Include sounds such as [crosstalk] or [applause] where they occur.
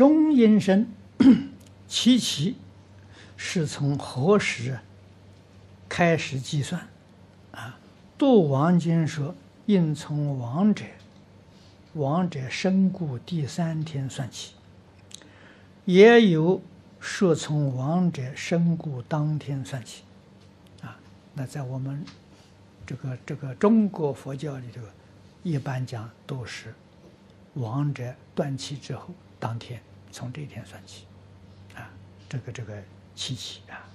中阴身 [clears throat] 期期是从何时开始计算？啊，《度王经》说，应从亡者亡者身故第三天算起，也有说从亡者身故当天算起。啊，那在我们这个这个中国佛教里头，一般讲都是亡者断气之后当天。从这一天算起，啊，这个这个七七啊。